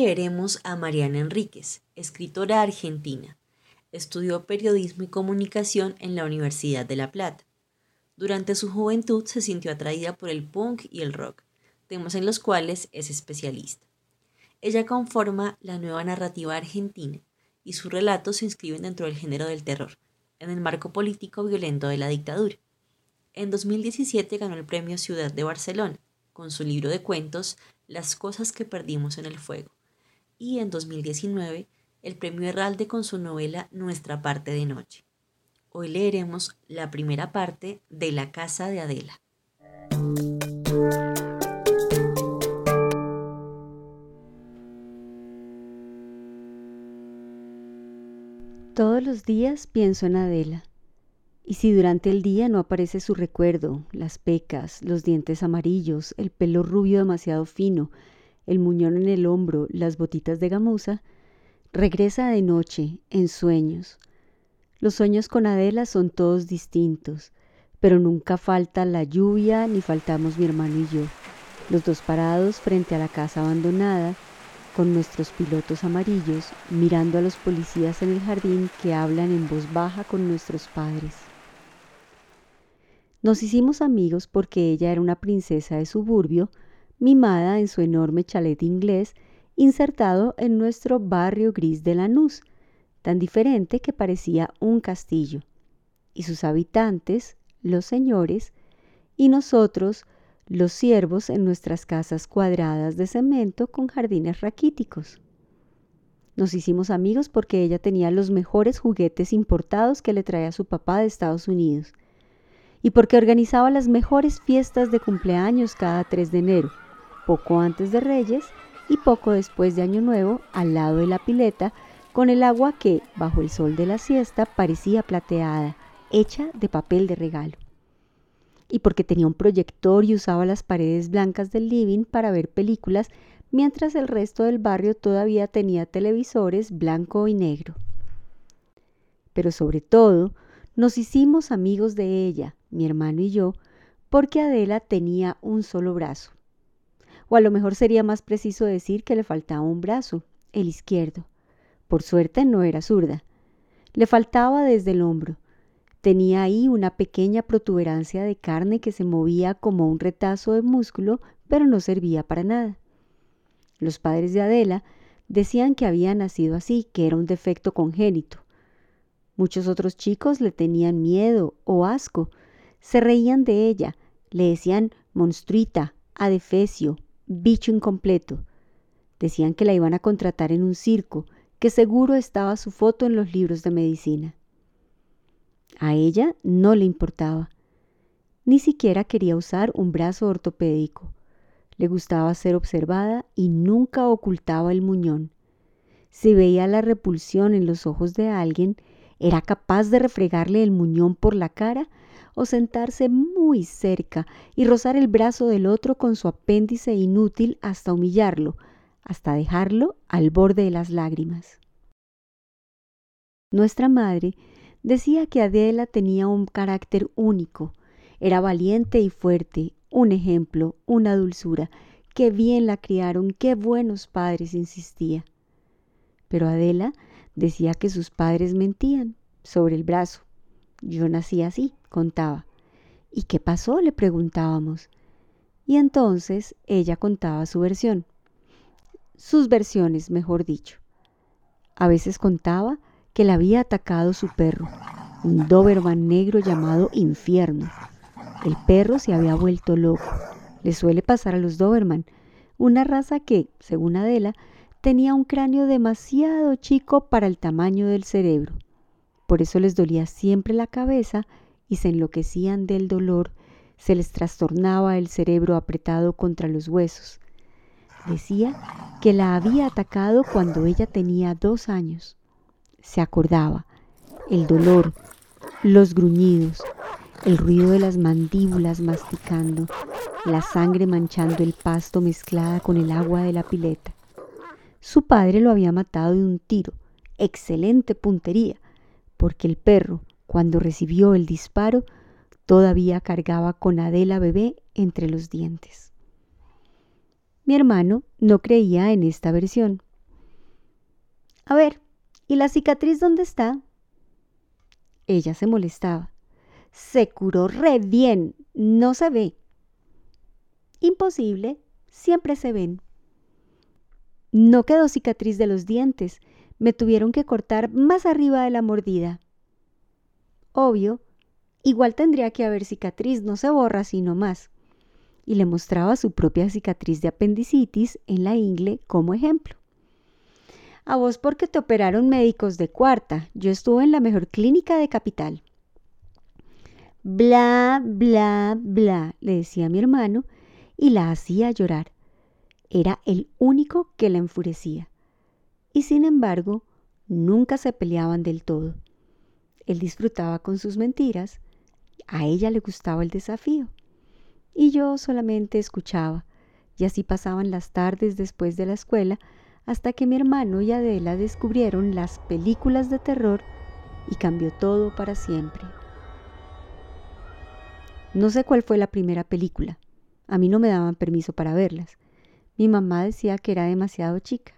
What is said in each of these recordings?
Leeremos a Mariana Enríquez, escritora argentina. Estudió periodismo y comunicación en la Universidad de La Plata. Durante su juventud se sintió atraída por el punk y el rock, temas en los cuales es especialista. Ella conforma la nueva narrativa argentina y sus relatos se inscriben dentro del género del terror, en el marco político violento de la dictadura. En 2017 ganó el Premio Ciudad de Barcelona con su libro de cuentos Las cosas que perdimos en el fuego y en 2019 el Premio Herralde con su novela Nuestra parte de noche. Hoy leeremos la primera parte de La casa de Adela. Todos los días pienso en Adela. Y si durante el día no aparece su recuerdo, las pecas, los dientes amarillos, el pelo rubio demasiado fino, el muñón en el hombro, las botitas de gamuza, regresa de noche, en sueños. Los sueños con Adela son todos distintos, pero nunca falta la lluvia ni faltamos mi hermano y yo, los dos parados frente a la casa abandonada, con nuestros pilotos amarillos, mirando a los policías en el jardín que hablan en voz baja con nuestros padres. Nos hicimos amigos porque ella era una princesa de suburbio, mimada en su enorme chalet inglés, insertado en nuestro barrio gris de Lanús, tan diferente que parecía un castillo, y sus habitantes, los señores, y nosotros, los siervos en nuestras casas cuadradas de cemento con jardines raquíticos. Nos hicimos amigos porque ella tenía los mejores juguetes importados que le traía su papá de Estados Unidos y porque organizaba las mejores fiestas de cumpleaños cada 3 de enero, poco antes de Reyes y poco después de Año Nuevo, al lado de la pileta, con el agua que, bajo el sol de la siesta, parecía plateada, hecha de papel de regalo. Y porque tenía un proyector y usaba las paredes blancas del living para ver películas, mientras el resto del barrio todavía tenía televisores blanco y negro. Pero sobre todo, nos hicimos amigos de ella, mi hermano y yo, porque Adela tenía un solo brazo. O a lo mejor sería más preciso decir que le faltaba un brazo, el izquierdo. Por suerte no era zurda. Le faltaba desde el hombro. Tenía ahí una pequeña protuberancia de carne que se movía como un retazo de músculo, pero no servía para nada. Los padres de Adela decían que había nacido así, que era un defecto congénito. Muchos otros chicos le tenían miedo o asco, se reían de ella, le decían monstruita, adefesio, bicho incompleto. Decían que la iban a contratar en un circo, que seguro estaba su foto en los libros de medicina. A ella no le importaba. Ni siquiera quería usar un brazo ortopédico. Le gustaba ser observada y nunca ocultaba el muñón. Si veía la repulsión en los ojos de alguien, era capaz de refregarle el muñón por la cara o sentarse muy cerca y rozar el brazo del otro con su apéndice inútil hasta humillarlo, hasta dejarlo al borde de las lágrimas. Nuestra madre decía que Adela tenía un carácter único, era valiente y fuerte, un ejemplo, una dulzura, qué bien la criaron, qué buenos padres, insistía. Pero Adela decía que sus padres mentían sobre el brazo. Yo nací así, contaba. ¿Y qué pasó? le preguntábamos. Y entonces ella contaba su versión. Sus versiones, mejor dicho. A veces contaba que la había atacado su perro, un Doberman negro llamado Infierno. El perro se había vuelto loco. Le suele pasar a los Doberman, una raza que, según Adela, tenía un cráneo demasiado chico para el tamaño del cerebro. Por eso les dolía siempre la cabeza y se enloquecían del dolor, se les trastornaba el cerebro apretado contra los huesos. Decía que la había atacado cuando ella tenía dos años. Se acordaba el dolor, los gruñidos, el ruido de las mandíbulas masticando, la sangre manchando el pasto mezclada con el agua de la pileta. Su padre lo había matado de un tiro, excelente puntería, porque el perro, cuando recibió el disparo, todavía cargaba con Adela bebé entre los dientes. Mi hermano no creía en esta versión. A ver, ¿y la cicatriz dónde está? Ella se molestaba. Se curó re bien, no se ve. Imposible, siempre se ven. No quedó cicatriz de los dientes, me tuvieron que cortar más arriba de la mordida. Obvio, igual tendría que haber cicatriz, no se borra sino más. Y le mostraba su propia cicatriz de apendicitis en la ingle como ejemplo. A vos porque te operaron médicos de cuarta, yo estuve en la mejor clínica de capital. Bla, bla, bla, le decía mi hermano y la hacía llorar. Era el único que la enfurecía. Y sin embargo, nunca se peleaban del todo. Él disfrutaba con sus mentiras, a ella le gustaba el desafío. Y yo solamente escuchaba, y así pasaban las tardes después de la escuela, hasta que mi hermano y Adela descubrieron las películas de terror y cambió todo para siempre. No sé cuál fue la primera película. A mí no me daban permiso para verlas. Mi mamá decía que era demasiado chica.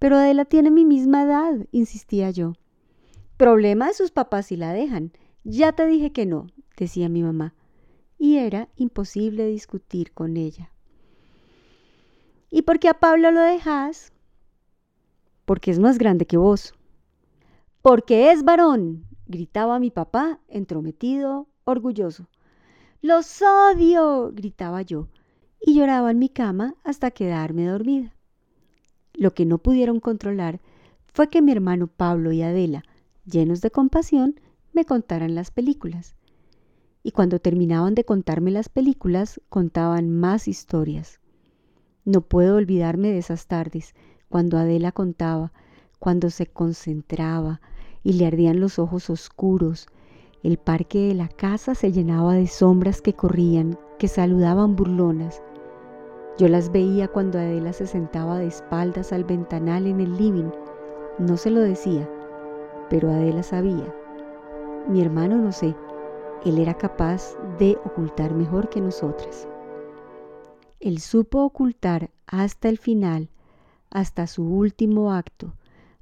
Pero Adela tiene mi misma edad, insistía yo. Problema de sus papás si la dejan. Ya te dije que no, decía mi mamá. Y era imposible discutir con ella. ¿Y por qué a Pablo lo dejas? Porque es más grande que vos. Porque es varón, gritaba mi papá, entrometido, orgulloso. Los odio, gritaba yo y lloraba en mi cama hasta quedarme dormida. Lo que no pudieron controlar fue que mi hermano Pablo y Adela, llenos de compasión, me contaran las películas. Y cuando terminaban de contarme las películas, contaban más historias. No puedo olvidarme de esas tardes, cuando Adela contaba, cuando se concentraba y le ardían los ojos oscuros. El parque de la casa se llenaba de sombras que corrían, que saludaban burlonas. Yo las veía cuando Adela se sentaba de espaldas al ventanal en el living. No se lo decía, pero Adela sabía. Mi hermano no sé, él era capaz de ocultar mejor que nosotras. Él supo ocultar hasta el final, hasta su último acto,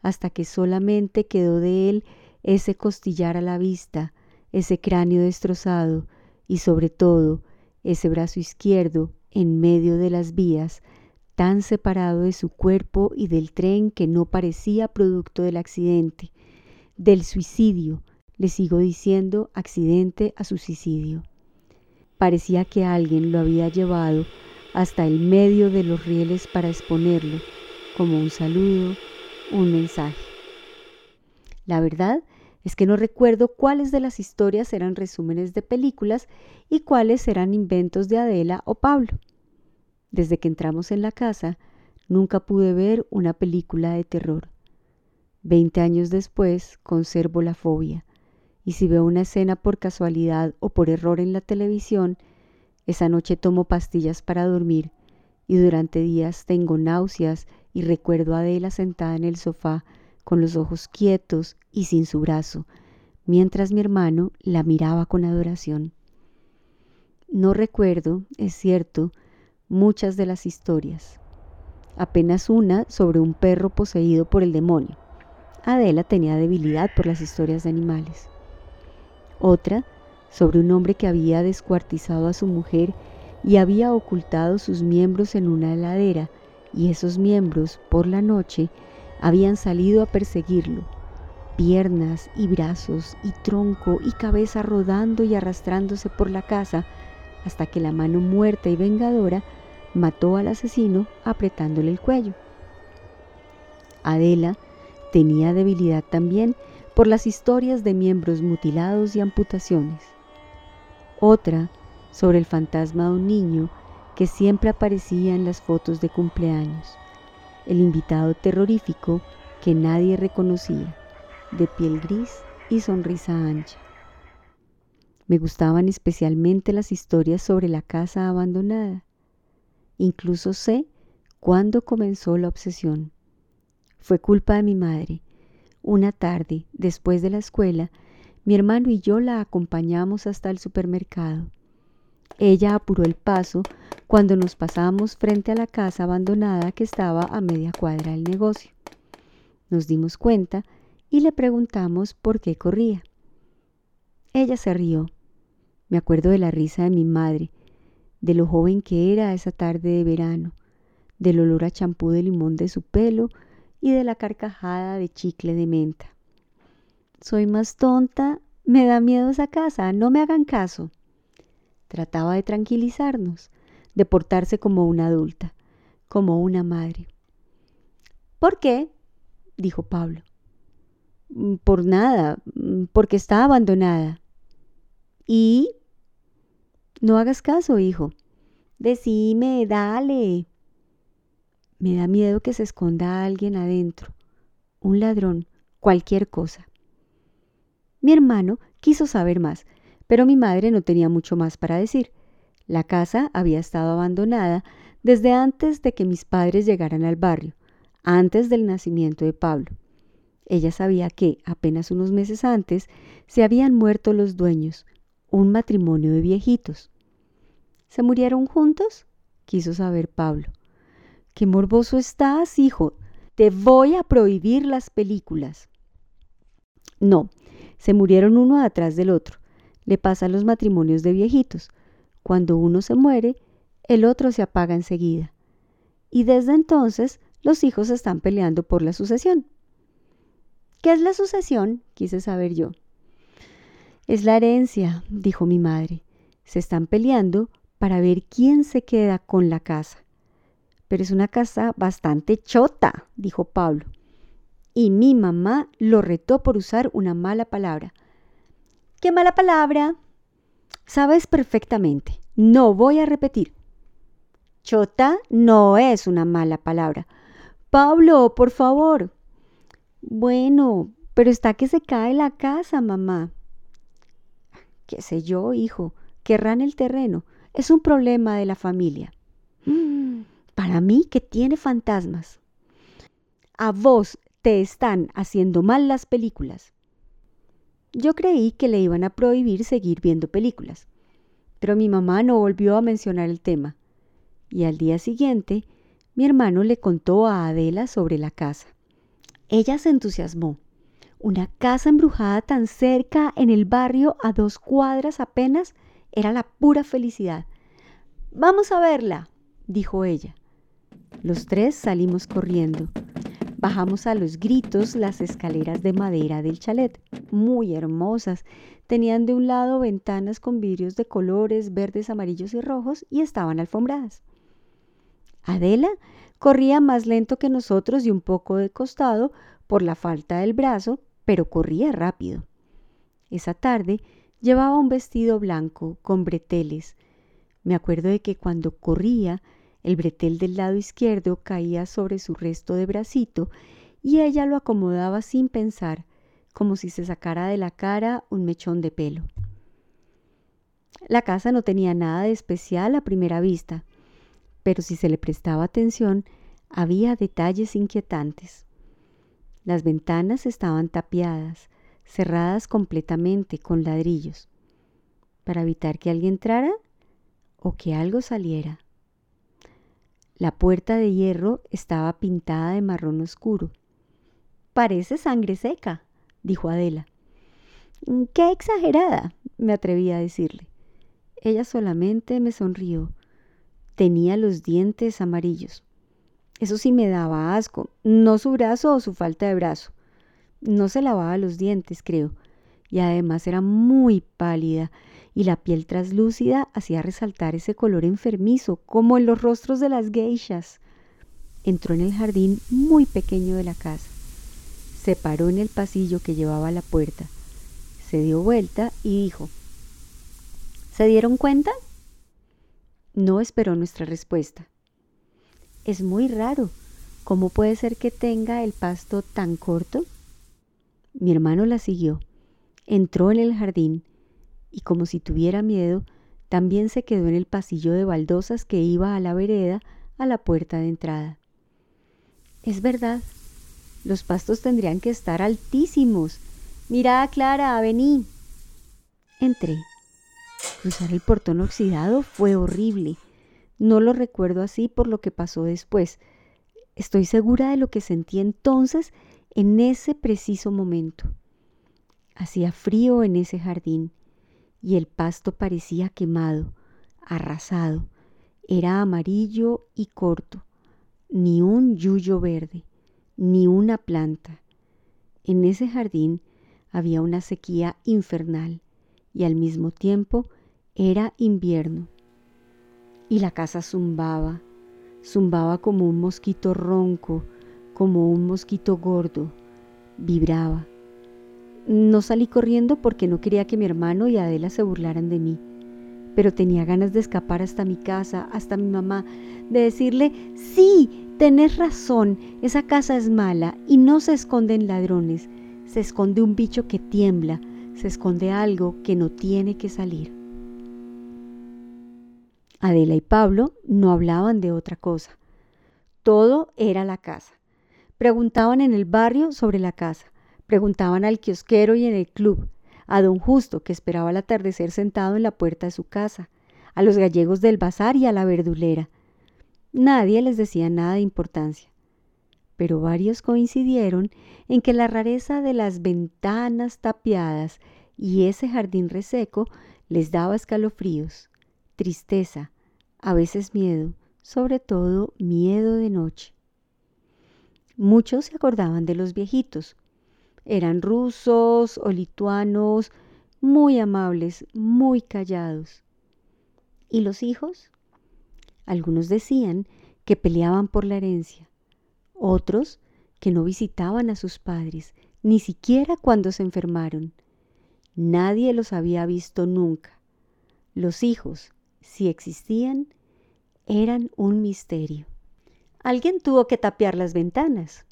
hasta que solamente quedó de él ese costillar a la vista, ese cráneo destrozado y sobre todo ese brazo izquierdo en medio de las vías, tan separado de su cuerpo y del tren que no parecía producto del accidente, del suicidio, le sigo diciendo accidente a suicidio. Parecía que alguien lo había llevado hasta el medio de los rieles para exponerlo, como un saludo, un mensaje. La verdad es que no recuerdo cuáles de las historias eran resúmenes de películas y cuáles eran inventos de Adela o Pablo. Desde que entramos en la casa, nunca pude ver una película de terror. Veinte años después, conservo la fobia, y si veo una escena por casualidad o por error en la televisión, esa noche tomo pastillas para dormir y durante días tengo náuseas y recuerdo a Adela sentada en el sofá con los ojos quietos y sin su brazo, mientras mi hermano la miraba con adoración. No recuerdo, es cierto, muchas de las historias, apenas una sobre un perro poseído por el demonio. Adela tenía debilidad por las historias de animales. Otra sobre un hombre que había descuartizado a su mujer y había ocultado sus miembros en una heladera, y esos miembros, por la noche, habían salido a perseguirlo, piernas y brazos y tronco y cabeza rodando y arrastrándose por la casa hasta que la mano muerta y vengadora mató al asesino apretándole el cuello. Adela tenía debilidad también por las historias de miembros mutilados y amputaciones. Otra sobre el fantasma de un niño que siempre aparecía en las fotos de cumpleaños, el invitado terrorífico que nadie reconocía, de piel gris y sonrisa ancha. Me gustaban especialmente las historias sobre la casa abandonada. Incluso sé cuándo comenzó la obsesión. Fue culpa de mi madre. Una tarde, después de la escuela, mi hermano y yo la acompañamos hasta el supermercado. Ella apuró el paso cuando nos pasamos frente a la casa abandonada que estaba a media cuadra del negocio. Nos dimos cuenta y le preguntamos por qué corría. Ella se rió. Me acuerdo de la risa de mi madre, de lo joven que era esa tarde de verano, del olor a champú de limón de su pelo y de la carcajada de chicle de menta. Soy más tonta, me da miedo esa casa, no me hagan caso. Trataba de tranquilizarnos, de portarse como una adulta, como una madre. ¿Por qué? dijo Pablo. Mm, por nada, mm, porque está abandonada. ¿Y? No hagas caso, hijo. Decime, dale. Me da miedo que se esconda alguien adentro, un ladrón, cualquier cosa. Mi hermano quiso saber más, pero mi madre no tenía mucho más para decir. La casa había estado abandonada desde antes de que mis padres llegaran al barrio, antes del nacimiento de Pablo. Ella sabía que, apenas unos meses antes, se habían muerto los dueños, un matrimonio de viejitos. ¿Se murieron juntos? quiso saber Pablo. Qué morboso estás, hijo. Te voy a prohibir las películas. No, se murieron uno atrás del otro. Le pasa a los matrimonios de viejitos. Cuando uno se muere, el otro se apaga enseguida. Y desde entonces los hijos están peleando por la sucesión. ¿Qué es la sucesión? quise saber yo. Es la herencia, dijo mi madre. Se están peleando para ver quién se queda con la casa. Pero es una casa bastante chota, dijo Pablo. Y mi mamá lo retó por usar una mala palabra. ¿Qué mala palabra? Sabes perfectamente. No voy a repetir. Chota no es una mala palabra. Pablo, por favor. Bueno, pero está que se cae la casa, mamá. ¿Qué sé yo, hijo? Querrán el terreno. Es un problema de la familia. para mí que tiene fantasmas. A vos te están haciendo mal las películas. Yo creí que le iban a prohibir seguir viendo películas, pero mi mamá no volvió a mencionar el tema. Y al día siguiente, mi hermano le contó a Adela sobre la casa. Ella se entusiasmó. Una casa embrujada tan cerca en el barrio a dos cuadras apenas era la pura felicidad. Vamos a verla, dijo ella. Los tres salimos corriendo. Bajamos a los gritos las escaleras de madera del chalet, muy hermosas. Tenían de un lado ventanas con vidrios de colores verdes, amarillos y rojos y estaban alfombradas. Adela corría más lento que nosotros y un poco de costado por la falta del brazo, pero corría rápido. Esa tarde llevaba un vestido blanco con breteles. Me acuerdo de que cuando corría el bretel del lado izquierdo caía sobre su resto de bracito y ella lo acomodaba sin pensar, como si se sacara de la cara un mechón de pelo. La casa no tenía nada de especial a primera vista, pero si se le prestaba atención, había detalles inquietantes. Las ventanas estaban tapiadas, cerradas completamente con ladrillos, para evitar que alguien entrara o que algo saliera. La puerta de hierro estaba pintada de marrón oscuro. Parece sangre seca, dijo Adela. Qué exagerada, me atreví a decirle. Ella solamente me sonrió. Tenía los dientes amarillos. Eso sí me daba asco, no su brazo o su falta de brazo. No se lavaba los dientes, creo, y además era muy pálida, y la piel traslúcida hacía resaltar ese color enfermizo, como en los rostros de las geishas. Entró en el jardín muy pequeño de la casa. Se paró en el pasillo que llevaba a la puerta. Se dio vuelta y dijo, ¿Se dieron cuenta? No esperó nuestra respuesta. Es muy raro. ¿Cómo puede ser que tenga el pasto tan corto? Mi hermano la siguió. Entró en el jardín y como si tuviera miedo, también se quedó en el pasillo de baldosas que iba a la vereda a la puerta de entrada. Es verdad, los pastos tendrían que estar altísimos. Mira, Clara, vení. Entré. Cruzar el portón oxidado fue horrible. No lo recuerdo así por lo que pasó después. Estoy segura de lo que sentí entonces en ese preciso momento. Hacía frío en ese jardín y el pasto parecía quemado, arrasado. Era amarillo y corto, ni un yuyo verde, ni una planta. En ese jardín había una sequía infernal y al mismo tiempo era invierno. Y la casa zumbaba, zumbaba como un mosquito ronco, como un mosquito gordo, vibraba. No salí corriendo porque no quería que mi hermano y Adela se burlaran de mí, pero tenía ganas de escapar hasta mi casa, hasta mi mamá, de decirle, sí, tenés razón, esa casa es mala y no se esconden ladrones, se esconde un bicho que tiembla, se esconde algo que no tiene que salir. Adela y Pablo no hablaban de otra cosa. Todo era la casa. Preguntaban en el barrio sobre la casa. Preguntaban al kiosquero y en el club. A don Justo, que esperaba el atardecer sentado en la puerta de su casa. A los gallegos del bazar y a la verdulera. Nadie les decía nada de importancia. Pero varios coincidieron en que la rareza de las ventanas tapiadas y ese jardín reseco les daba escalofríos tristeza, a veces miedo, sobre todo miedo de noche. Muchos se acordaban de los viejitos. Eran rusos o lituanos, muy amables, muy callados. ¿Y los hijos? Algunos decían que peleaban por la herencia, otros que no visitaban a sus padres, ni siquiera cuando se enfermaron. Nadie los había visto nunca. Los hijos, si existían, eran un misterio. Alguien tuvo que tapiar las ventanas,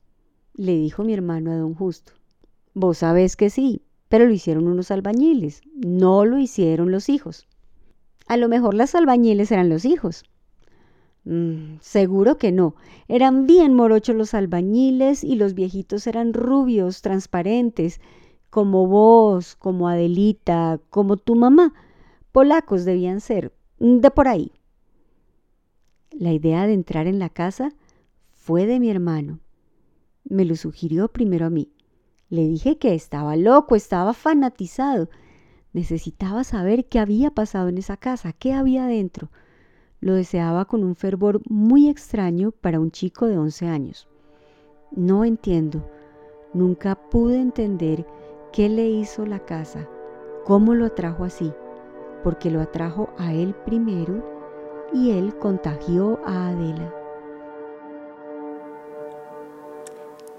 le dijo mi hermano a don Justo. Vos sabés que sí, pero lo hicieron unos albañiles, no lo hicieron los hijos. A lo mejor las albañiles eran los hijos. Mm, seguro que no. Eran bien morochos los albañiles y los viejitos eran rubios, transparentes, como vos, como Adelita, como tu mamá. Polacos debían ser, de por ahí. La idea de entrar en la casa fue de mi hermano. Me lo sugirió primero a mí. Le dije que estaba loco, estaba fanatizado. Necesitaba saber qué había pasado en esa casa, qué había dentro. Lo deseaba con un fervor muy extraño para un chico de 11 años. No entiendo, nunca pude entender qué le hizo la casa, cómo lo atrajo así porque lo atrajo a él primero y él contagió a Adela.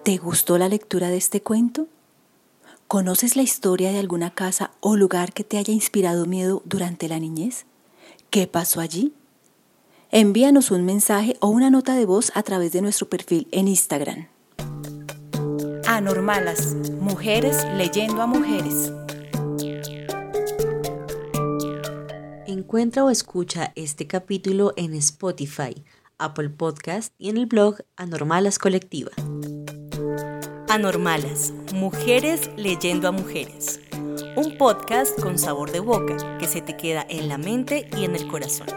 ¿Te gustó la lectura de este cuento? ¿Conoces la historia de alguna casa o lugar que te haya inspirado miedo durante la niñez? ¿Qué pasó allí? Envíanos un mensaje o una nota de voz a través de nuestro perfil en Instagram. Anormalas, mujeres leyendo a mujeres. Encuentra o escucha este capítulo en Spotify, Apple Podcast y en el blog Anormalas Colectiva. Anormalas, mujeres leyendo a mujeres. Un podcast con sabor de boca que se te queda en la mente y en el corazón.